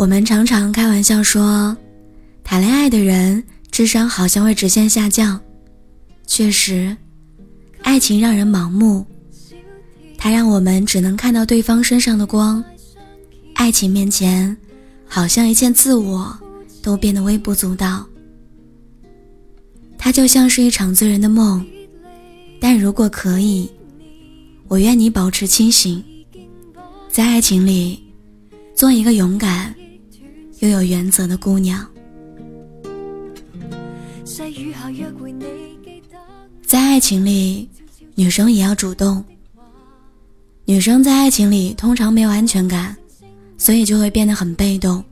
我们常常开玩笑说，谈恋爱的人智商好像会直线下降。确实，爱情让人盲目，它让我们只能看到对方身上的光。爱情面前，好像一切自我都变得微不足道。它就像是一场醉人的梦，但如果可以，我愿你保持清醒，在爱情里做一个勇敢又有原则的姑娘。在爱情里，女生也要主动。女生在爱情里通常没有安全感，所以就会变得很被动，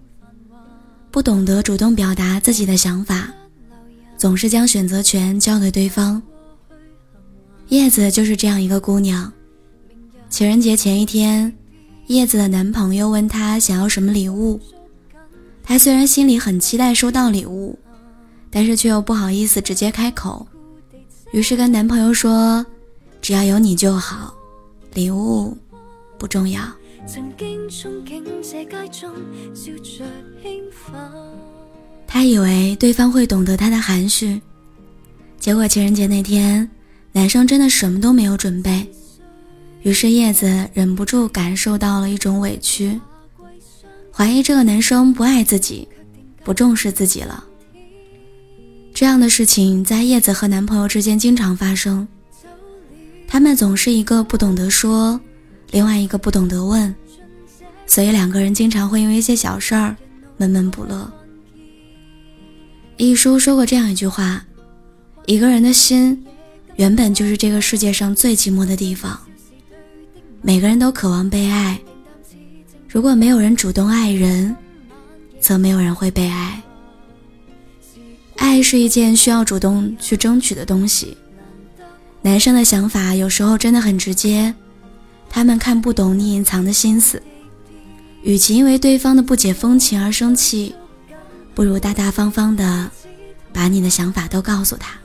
不懂得主动表达自己的想法。总是将选择权交给对方。叶子就是这样一个姑娘。情人节前一天，叶子的男朋友问她想要什么礼物，她虽然心里很期待收到礼物，但是却又不好意思直接开口，于是跟男朋友说：“只要有你就好，礼物不重要。”他以为对方会懂得他的含蓄，结果情人节那天，男生真的什么都没有准备，于是叶子忍不住感受到了一种委屈，怀疑这个男生不爱自己，不重视自己了。这样的事情在叶子和男朋友之间经常发生，他们总是一个不懂得说，另外一个不懂得问，所以两个人经常会因为一些小事儿闷闷不乐。一书说过这样一句话：“一个人的心，原本就是这个世界上最寂寞的地方。每个人都渴望被爱，如果没有人主动爱人，则没有人会被爱。爱是一件需要主动去争取的东西。男生的想法有时候真的很直接，他们看不懂你隐藏的心思。与其因为对方的不解风情而生气。”不如大大方方的把你的想法都告诉他。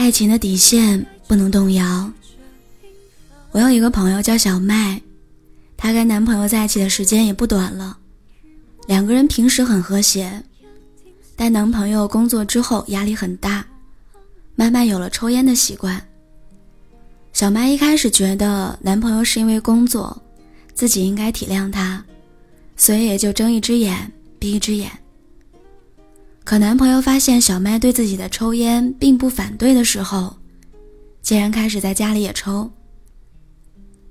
爱情的底线不能动摇。我有一个朋友叫小麦，她跟男朋友在一起的时间也不短了，两个人平时很和谐，但男朋友工作之后压力很大，慢慢有了抽烟的习惯。小麦一开始觉得男朋友是因为工作，自己应该体谅他，所以也就睁一只眼闭一只眼。可男朋友发现小麦对自己的抽烟并不反对的时候，竟然开始在家里也抽。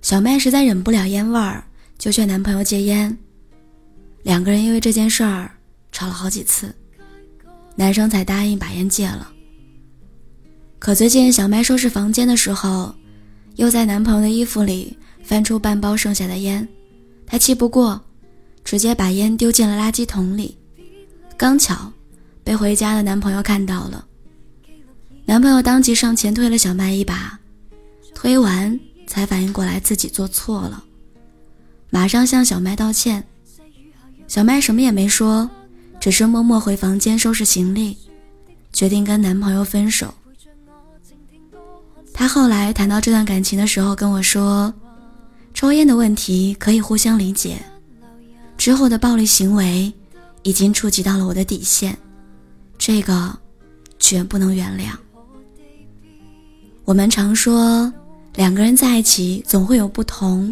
小麦实在忍不了烟味儿，就劝男朋友戒烟。两个人因为这件事儿吵了好几次，男生才答应把烟戒了。可最近小麦收拾房间的时候，又在男朋友的衣服里翻出半包剩下的烟，她气不过，直接把烟丢进了垃圾桶里。刚巧被回家的男朋友看到了，男朋友当即上前推了小麦一把，推完才反应过来自己做错了，马上向小麦道歉。小麦什么也没说，只是默默回房间收拾行李，决定跟男朋友分手。他后来谈到这段感情的时候跟我说：“抽烟的问题可以互相理解，之后的暴力行为已经触及到了我的底线，这个绝不能原谅。”我们常说两个人在一起总会有不同，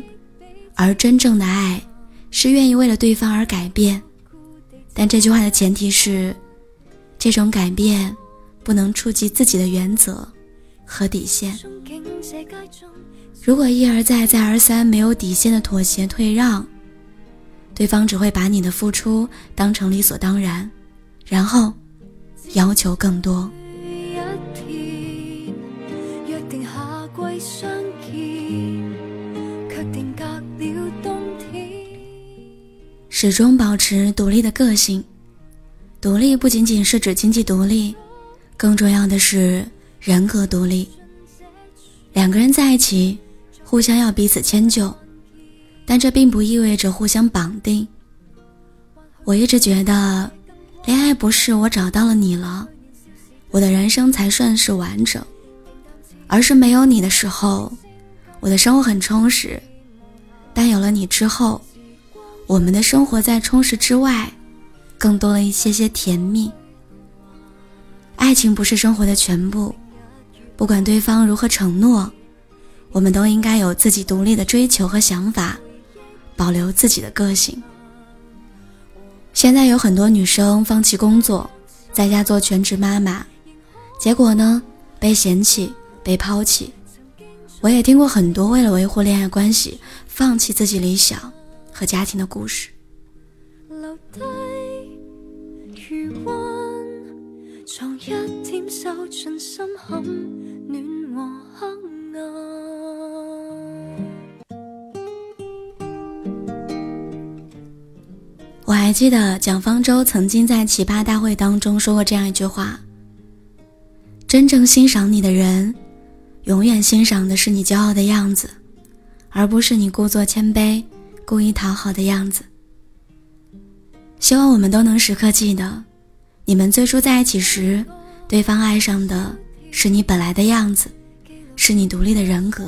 而真正的爱是愿意为了对方而改变，但这句话的前提是，这种改变不能触及自己的原则。和底线。如果一而再、再而三没有底线的妥协退让，对方只会把你的付出当成理所当然，然后要求更多。始终保持独立的个性。独立不仅仅是指经济独立，更重要的是。人格独立，两个人在一起，互相要彼此迁就，但这并不意味着互相绑定。我一直觉得，恋爱不是我找到了你了，我的人生才算是完整，而是没有你的时候，我的生活很充实；但有了你之后，我们的生活在充实之外，更多了一些些甜蜜。爱情不是生活的全部，不管对方如何承诺，我们都应该有自己独立的追求和想法，保留自己的个性。现在有很多女生放弃工作，在家做全职妈妈，结果呢，被嫌弃、被抛弃。我也听过很多为了维护恋爱关系，放弃自己理想和家庭的故事。我还记得蒋方舟曾经在奇葩大会当中说过这样一句话：“真正欣赏你的人，永远欣赏的是你骄傲的样子，而不是你故作谦卑、故意讨好的样子。”希望我们都能时刻记得，你们最初在一起时，对方爱上的是你本来的样子，是你独立的人格。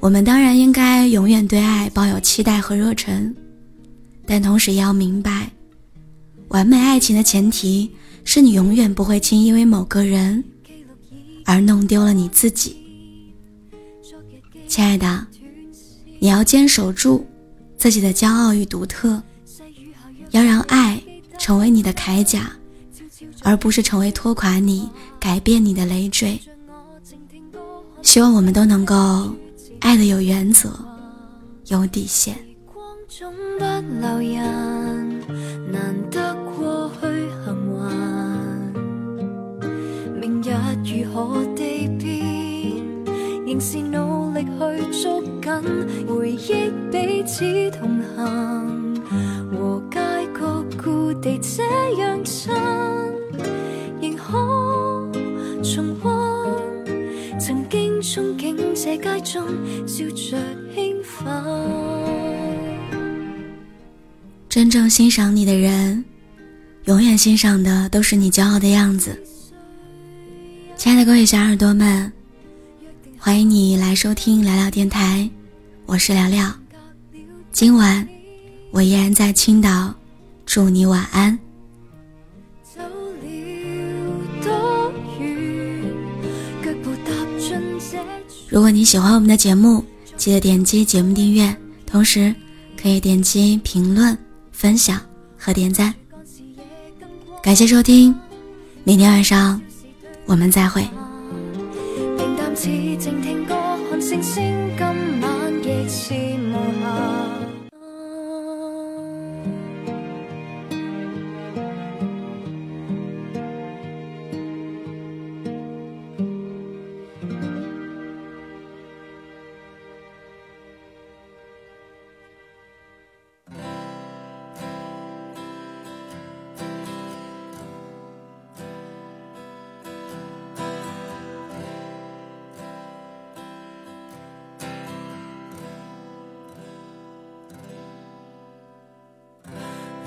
我们当然应该永远对爱抱有期待和热忱。但同时也要明白，完美爱情的前提是你永远不会轻易为某个人而弄丢了你自己。亲爱的，你要坚守住自己的骄傲与独特，要让爱成为你的铠甲，而不是成为拖垮你、改变你的累赘。希望我们都能够爱的有原则，有底线。不留人，难得过去幸运。明日如何地变，仍是努力去捉紧，回忆彼此同行，和街角故地这样亲，仍可重温曾经憧憬这街中笑着兴奋。真正欣赏你的人，永远欣赏的都是你骄傲的样子。亲爱的各位小耳朵们，欢迎你来收听聊聊电台，我是聊聊。今晚我依然在青岛，祝你晚安。如果你喜欢我们的节目，记得点击节目订阅，同时可以点击评论。分享和点赞，感谢收听，明天晚上我们再会。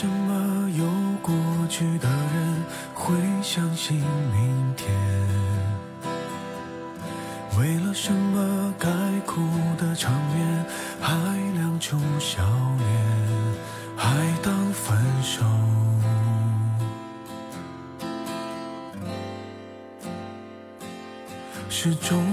什么有过去的人会相信明天？为了什么该哭的场面还亮出笑脸，还当分手是种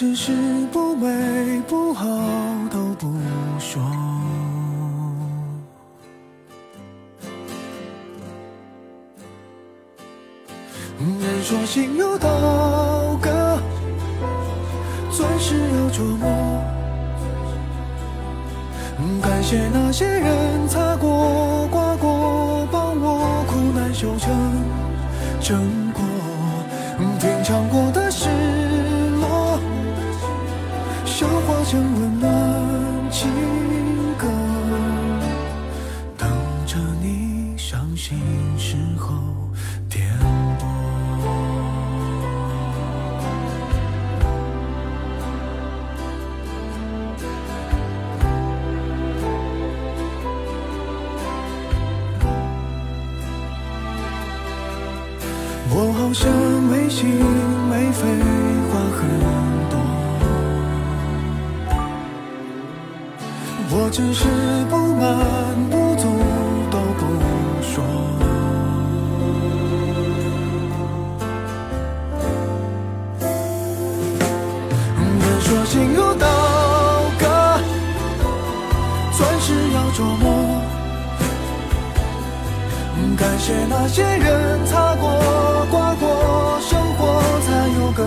只是不美不好都不说。人说心有刀割，钻石要琢磨。感谢那些人擦过、刮过，帮我苦难修成正果。品尝过消化成温暖情歌，等着你伤心时候点播。我好像没心没肺，话很我只是不满不足都不说。人说心如刀割，钻石要琢磨。感谢那些人擦过、刮过，生活才有更